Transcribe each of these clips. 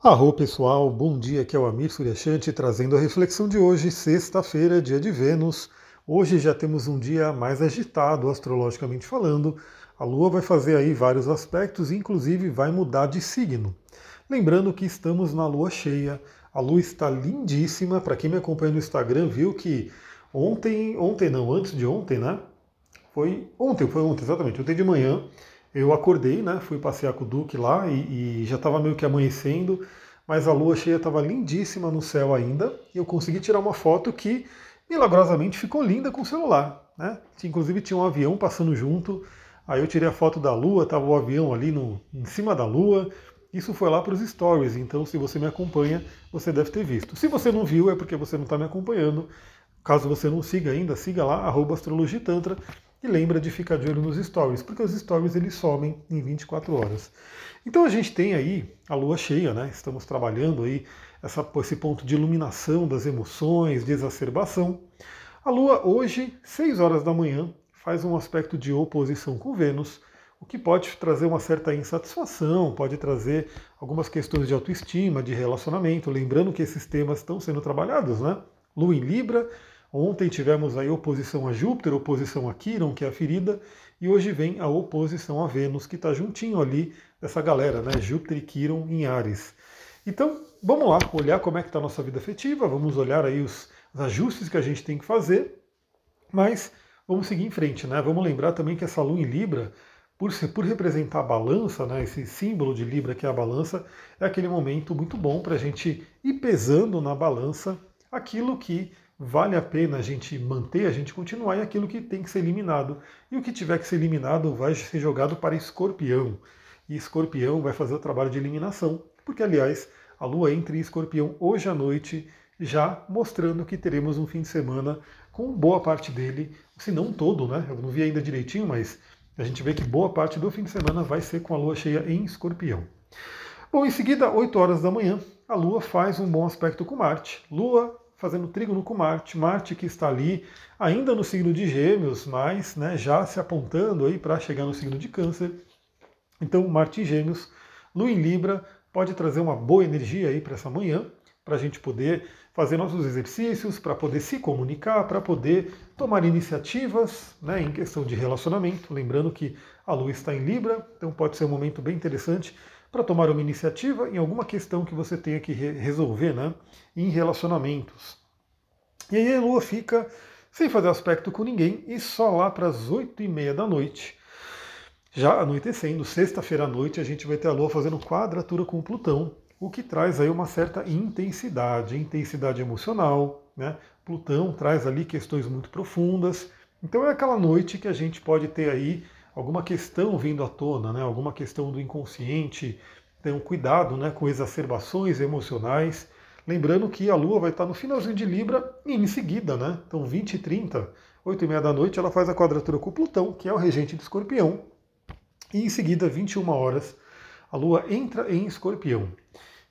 Arro pessoal, bom dia, aqui é o Amir Suryashanti trazendo a reflexão de hoje, sexta-feira, dia de Vênus. Hoje já temos um dia mais agitado, astrologicamente falando. A Lua vai fazer aí vários aspectos, inclusive vai mudar de signo. Lembrando que estamos na Lua cheia, a Lua está lindíssima. Para quem me acompanha no Instagram viu que ontem, ontem não, antes de ontem, né? Foi ontem, foi ontem, exatamente, ontem de manhã eu acordei, né? Fui passear com o Duque lá e, e já estava meio que amanhecendo, mas a lua cheia estava lindíssima no céu ainda e eu consegui tirar uma foto que milagrosamente ficou linda com o celular, né? Inclusive tinha um avião passando junto. Aí eu tirei a foto da lua, estava o avião ali no, em cima da lua. Isso foi lá para os stories, então se você me acompanha, você deve ter visto. Se você não viu, é porque você não está me acompanhando. Caso você não siga ainda, siga lá, astrologitantra, e lembra de ficar de olho nos stories, porque os stories eles somem em 24 horas. Então a gente tem aí a lua cheia, né? Estamos trabalhando aí essa, esse ponto de iluminação das emoções, de exacerbação. A lua hoje, 6 horas da manhã, faz um aspecto de oposição com Vênus, o que pode trazer uma certa insatisfação, pode trazer algumas questões de autoestima, de relacionamento. Lembrando que esses temas estão sendo trabalhados, né? Lua em Libra, Ontem tivemos aí oposição a Júpiter, oposição a Quiron, que é a ferida, e hoje vem a oposição a Vênus, que está juntinho ali dessa galera, né? Júpiter e Quiron em Ares. Então, vamos lá, olhar como é que está a nossa vida afetiva, vamos olhar aí os, os ajustes que a gente tem que fazer, mas vamos seguir em frente, né? Vamos lembrar também que essa lua em Libra, por, por representar a balança, né, esse símbolo de Libra que é a balança, é aquele momento muito bom para a gente ir pesando na balança aquilo que vale a pena a gente manter, a gente continuar, e aquilo que tem que ser eliminado. E o que tiver que ser eliminado vai ser jogado para escorpião. E escorpião vai fazer o trabalho de eliminação, porque, aliás, a lua entra em escorpião hoje à noite, já mostrando que teremos um fim de semana com boa parte dele, se não todo, né? Eu não vi ainda direitinho, mas a gente vê que boa parte do fim de semana vai ser com a lua cheia em escorpião. Bom, em seguida, 8 horas da manhã, a Lua faz um bom aspecto com Marte. Lua fazendo trígono com Marte, Marte que está ali ainda no signo de Gêmeos, mas né, já se apontando aí para chegar no signo de Câncer. Então, Marte em Gêmeos, Lua em Libra, pode trazer uma boa energia aí para essa manhã, para a gente poder fazer nossos exercícios, para poder se comunicar, para poder tomar iniciativas né, em questão de relacionamento. Lembrando que a Lua está em Libra, então pode ser um momento bem interessante para tomar uma iniciativa em alguma questão que você tenha que re resolver né, em relacionamentos. E aí a Lua fica sem fazer aspecto com ninguém e só lá para as oito e meia da noite, já anoitecendo, sexta-feira à noite, a gente vai ter a Lua fazendo quadratura com Plutão, o que traz aí uma certa intensidade, intensidade emocional. Né? Plutão traz ali questões muito profundas. Então é aquela noite que a gente pode ter aí alguma questão vindo à tona, né? alguma questão do inconsciente. Então, cuidado né, com exacerbações emocionais. Lembrando que a Lua vai estar no finalzinho de Libra e em seguida, né? Então, 20 e 30, 8 e meia da noite, ela faz a quadratura com Plutão, que é o regente de Escorpião. E em seguida, 21 horas, a Lua entra em Escorpião.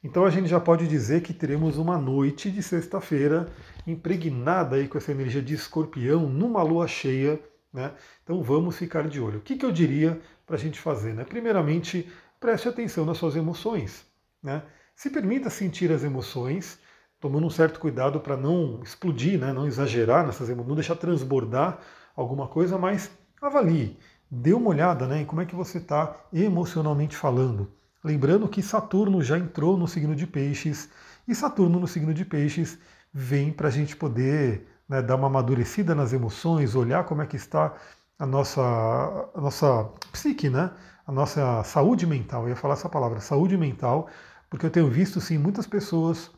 Então a gente já pode dizer que teremos uma noite de sexta-feira impregnada aí com essa energia de escorpião numa lua cheia né? Então vamos ficar de olho. O que, que eu diria para a gente fazer? Né? Primeiramente, preste atenção nas suas emoções. Né? Se permita sentir as emoções, tomando um certo cuidado para não explodir, né? não exagerar nessas emoções, não deixar transbordar alguma coisa, mas avalie, dê uma olhada né, em como é que você está emocionalmente falando. Lembrando que Saturno já entrou no signo de peixes, e Saturno no signo de peixes vem para a gente poder né, dar uma amadurecida nas emoções, olhar como é que está a nossa, a nossa psique, né? a nossa saúde mental. Eu ia falar essa palavra, saúde mental, porque eu tenho visto sim muitas pessoas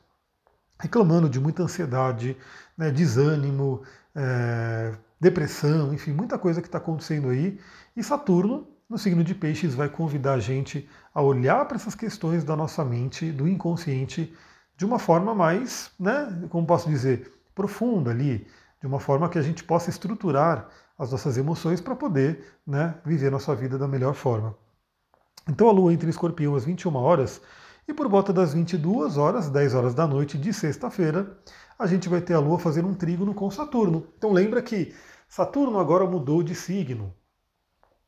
reclamando de muita ansiedade, né, desânimo, é, depressão, enfim, muita coisa que está acontecendo aí. E Saturno, no signo de Peixes, vai convidar a gente a olhar para essas questões da nossa mente, do inconsciente, de uma forma mais, né, como posso dizer, profunda ali, de uma forma que a gente possa estruturar as nossas emoções para poder né, viver nossa vida da melhor forma. Então a Lua entra em Escorpião às 21 horas e por volta das 22 horas, 10 horas da noite de sexta-feira, a gente vai ter a Lua fazendo um trígono com Saturno. Então lembra que Saturno agora mudou de signo.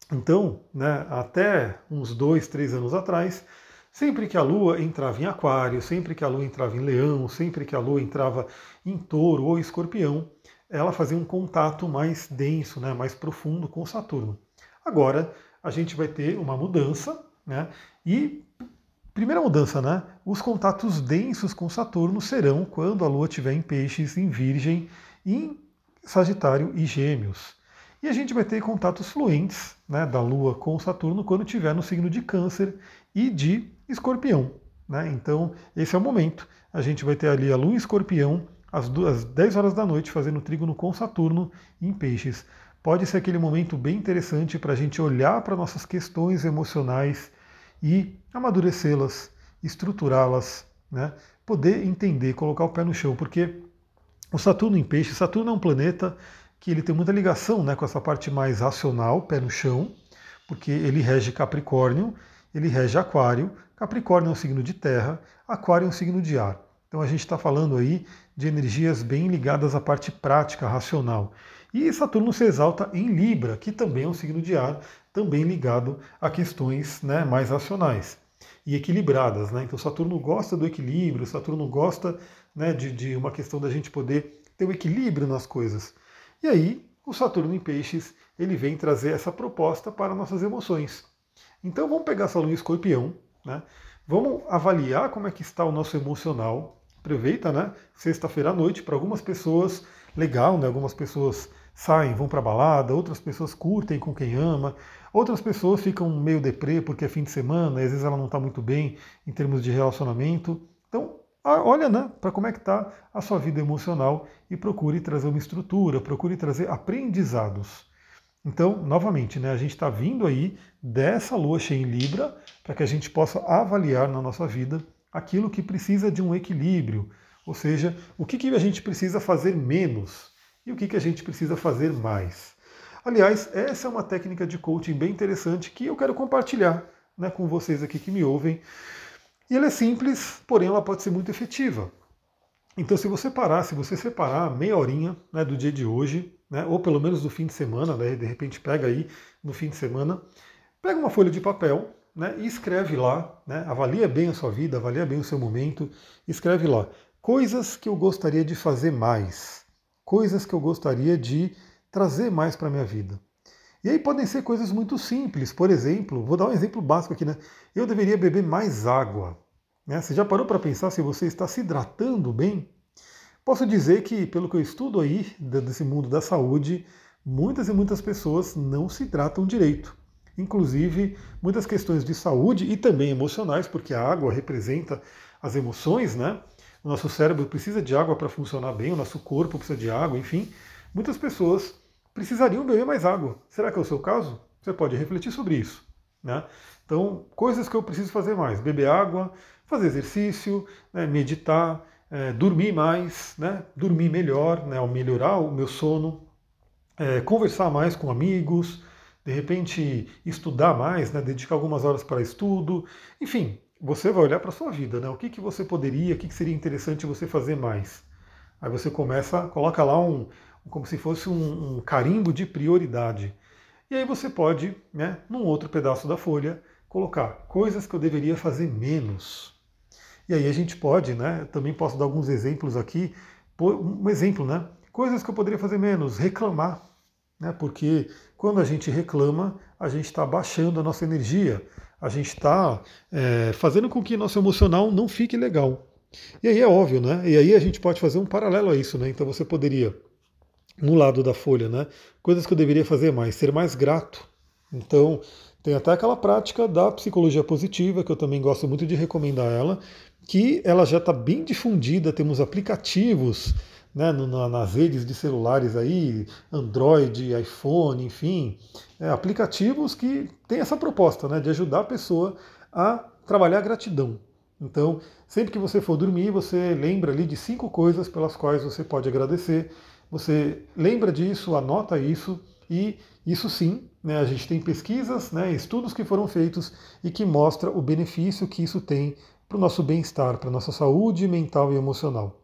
Então, né, até uns dois, três anos atrás, Sempre que a Lua entrava em Aquário, sempre que a Lua entrava em Leão, sempre que a Lua entrava em Touro ou Escorpião, ela fazia um contato mais denso, né, mais profundo com Saturno. Agora a gente vai ter uma mudança, né? E primeira mudança, né? Os contatos densos com Saturno serão quando a Lua estiver em Peixes, em Virgem, em Sagitário e Gêmeos. E a gente vai ter contatos fluentes né, da Lua com Saturno quando estiver no signo de Câncer e de Escorpião. Né? Então, esse é o momento. A gente vai ter ali a Lua em Escorpião às, às 10 horas da noite fazendo trígono com Saturno em Peixes. Pode ser aquele momento bem interessante para a gente olhar para nossas questões emocionais e amadurecê-las, estruturá-las, né? poder entender, colocar o pé no chão, porque o Saturno em Peixes, Saturno é um planeta que ele tem muita ligação né, com essa parte mais racional, pé no chão, porque ele rege Capricórnio, ele rege Aquário. Capricórnio é um signo de terra, Aquário é um signo de ar. Então a gente está falando aí de energias bem ligadas à parte prática, racional. E Saturno se exalta em Libra, que também é um signo de ar, também ligado a questões né, mais racionais e equilibradas. Né? Então Saturno gosta do equilíbrio, Saturno gosta né, de, de uma questão da gente poder ter o um equilíbrio nas coisas. E aí, o Saturno em Peixes, ele vem trazer essa proposta para nossas emoções. Então vamos pegar essa lua em escorpião, né? Vamos avaliar como é que está o nosso emocional. Aproveita, né? Sexta-feira à noite, para algumas pessoas, legal, né? Algumas pessoas saem, vão para balada, outras pessoas curtem com quem ama, outras pessoas ficam meio deprê porque é fim de semana, e às vezes ela não está muito bem em termos de relacionamento. Então, olha né, para como é que está a sua vida emocional e procure trazer uma estrutura, procure trazer aprendizados. Então, novamente, né, a gente está vindo aí dessa lua cheia em Libra para que a gente possa avaliar na nossa vida aquilo que precisa de um equilíbrio, ou seja, o que, que a gente precisa fazer menos e o que, que a gente precisa fazer mais. Aliás, essa é uma técnica de coaching bem interessante que eu quero compartilhar né, com vocês aqui que me ouvem. E ela é simples, porém ela pode ser muito efetiva. Então, se você parar, se você separar meia horinha né, do dia de hoje, né, ou pelo menos do fim de semana, né, de repente pega aí no fim de semana, pega uma folha de papel né, e escreve lá, né, avalia bem a sua vida, avalia bem o seu momento, escreve lá coisas que eu gostaria de fazer mais, coisas que eu gostaria de trazer mais para a minha vida. E aí podem ser coisas muito simples. Por exemplo, vou dar um exemplo básico aqui, né? Eu deveria beber mais água. Né? Você já parou para pensar se você está se hidratando bem? Posso dizer que, pelo que eu estudo aí desse mundo da saúde, muitas e muitas pessoas não se hidratam direito. Inclusive, muitas questões de saúde e também emocionais, porque a água representa as emoções, né? O nosso cérebro precisa de água para funcionar bem, o nosso corpo precisa de água, enfim. Muitas pessoas precisariam beber mais água. Será que é o seu caso? Você pode refletir sobre isso. Né? Então, coisas que eu preciso fazer mais: beber água, fazer exercício, né, meditar, é, dormir mais, né, dormir melhor, né, ao melhorar o meu sono, é, conversar mais com amigos, de repente estudar mais, né, dedicar algumas horas para estudo, enfim, você vai olhar para a sua vida, né, o que, que você poderia, o que, que seria interessante você fazer mais. Aí você começa, coloca lá um, como se fosse um, um carimbo de prioridade. E aí você pode, né, num outro pedaço da folha, colocar coisas que eu deveria fazer menos. E aí a gente pode, né, também posso dar alguns exemplos aqui. Um exemplo, né, coisas que eu poderia fazer menos, reclamar. Né, porque quando a gente reclama, a gente está baixando a nossa energia, a gente está é, fazendo com que nosso emocional não fique legal. E aí é óbvio, né? E aí a gente pode fazer um paralelo a isso, né? Então você poderia no lado da folha, né? Coisas que eu deveria fazer mais, ser mais grato. Então, tem até aquela prática da psicologia positiva, que eu também gosto muito de recomendar ela, que ela já está bem difundida, temos aplicativos né, nas redes de celulares aí, Android, iPhone, enfim, é, aplicativos que têm essa proposta né, de ajudar a pessoa a trabalhar a gratidão. Então, sempre que você for dormir, você lembra ali de cinco coisas pelas quais você pode agradecer você lembra disso, anota isso e isso sim, né, a gente tem pesquisas, né, estudos que foram feitos e que mostra o benefício que isso tem para o nosso bem-estar, para a nossa saúde mental e emocional.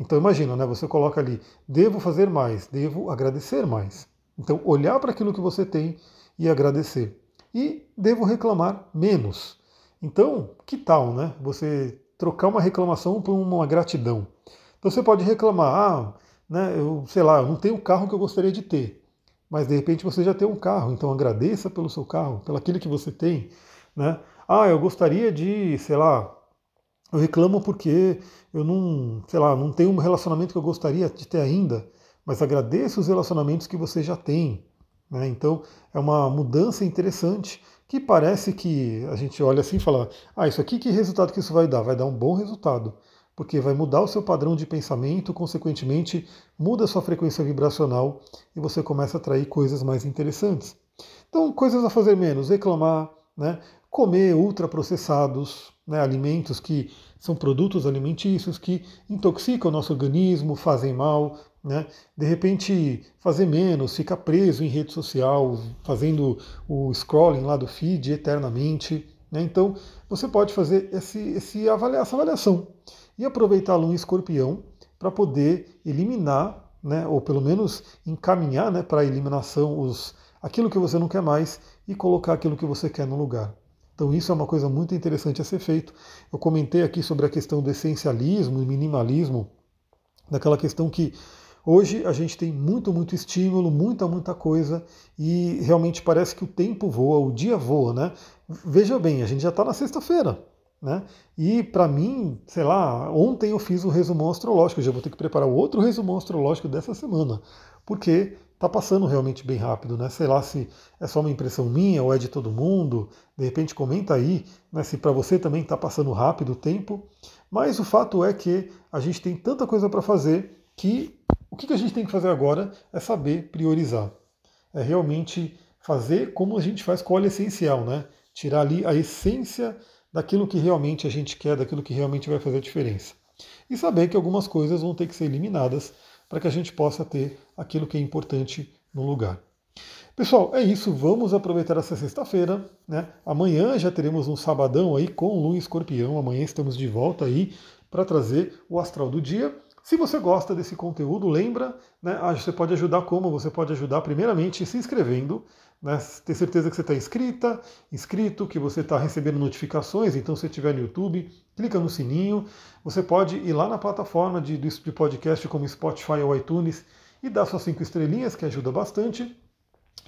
Então imagina, né, você coloca ali, devo fazer mais, devo agradecer mais. Então olhar para aquilo que você tem e agradecer. E devo reclamar menos. Então, que tal, né? Você trocar uma reclamação por uma gratidão. Então você pode reclamar, ah, né, eu sei lá, eu não tenho o carro que eu gostaria de ter, mas de repente você já tem um carro, então agradeça pelo seu carro, pelo aquilo que você tem, né? Ah, eu gostaria de, sei lá, eu reclamo porque eu não, sei lá, não tenho um relacionamento que eu gostaria de ter ainda, mas agradeça os relacionamentos que você já tem. Né? Então é uma mudança interessante que parece que a gente olha assim e fala, ah, isso aqui que resultado que isso vai dar? Vai dar um bom resultado, porque vai mudar o seu padrão de pensamento, consequentemente muda a sua frequência vibracional e você começa a atrair coisas mais interessantes. Então, coisas a fazer menos, reclamar, né? Comer ultraprocessados, né? alimentos que são produtos alimentícios que intoxicam o nosso organismo, fazem mal, né? De repente fazer menos, ficar preso em rede social, fazendo o scrolling lá do feed eternamente. Né? Então você pode fazer esse, esse avalia, essa avaliação e aproveitar a lua escorpião para poder eliminar, né? ou pelo menos encaminhar né? para a eliminação os, aquilo que você não quer mais e colocar aquilo que você quer no lugar. Então isso é uma coisa muito interessante a ser feito. Eu comentei aqui sobre a questão do essencialismo e minimalismo, daquela questão que hoje a gente tem muito, muito estímulo, muita, muita coisa e realmente parece que o tempo voa, o dia voa, né? Veja bem, a gente já está na sexta-feira, né? E para mim, sei lá, ontem eu fiz o resumão astrológico, já vou ter que preparar outro resumão astrológico dessa semana, porque está passando realmente bem rápido, né? Sei lá se é só uma impressão minha ou é de todo mundo. De repente comenta aí, né, se para você também está passando rápido o tempo. Mas o fato é que a gente tem tanta coisa para fazer que o que a gente tem que fazer agora é saber priorizar. É realmente fazer como a gente faz com o óleo essencial, né? Tirar ali a essência daquilo que realmente a gente quer, daquilo que realmente vai fazer a diferença. E saber que algumas coisas vão ter que ser eliminadas para que a gente possa ter aquilo que é importante no lugar. Pessoal, é isso. Vamos aproveitar essa sexta-feira. Né? Amanhã já teremos um sabadão aí com Lua e Escorpião. Amanhã estamos de volta aí para trazer o astral do dia. Se você gosta desse conteúdo, lembra, né, ah, você pode ajudar como? Você pode ajudar primeiramente se inscrevendo, né, ter certeza que você está inscrita, inscrito, que você está recebendo notificações, então se estiver no YouTube, clica no sininho. Você pode ir lá na plataforma de, de podcast como Spotify ou iTunes e dar suas cinco estrelinhas, que ajuda bastante,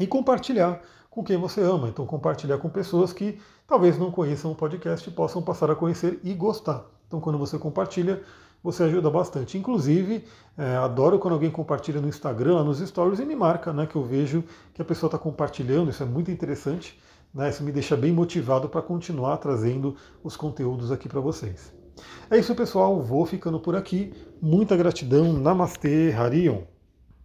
e compartilhar com quem você ama. Então compartilhar com pessoas que talvez não conheçam o podcast e possam passar a conhecer e gostar. Então quando você compartilha, você ajuda bastante. Inclusive, é, adoro quando alguém compartilha no Instagram, nos stories e me marca, né? Que eu vejo que a pessoa está compartilhando, isso é muito interessante. Né, isso me deixa bem motivado para continuar trazendo os conteúdos aqui para vocês. É isso, pessoal. Vou ficando por aqui. Muita gratidão. Namastê, Harion.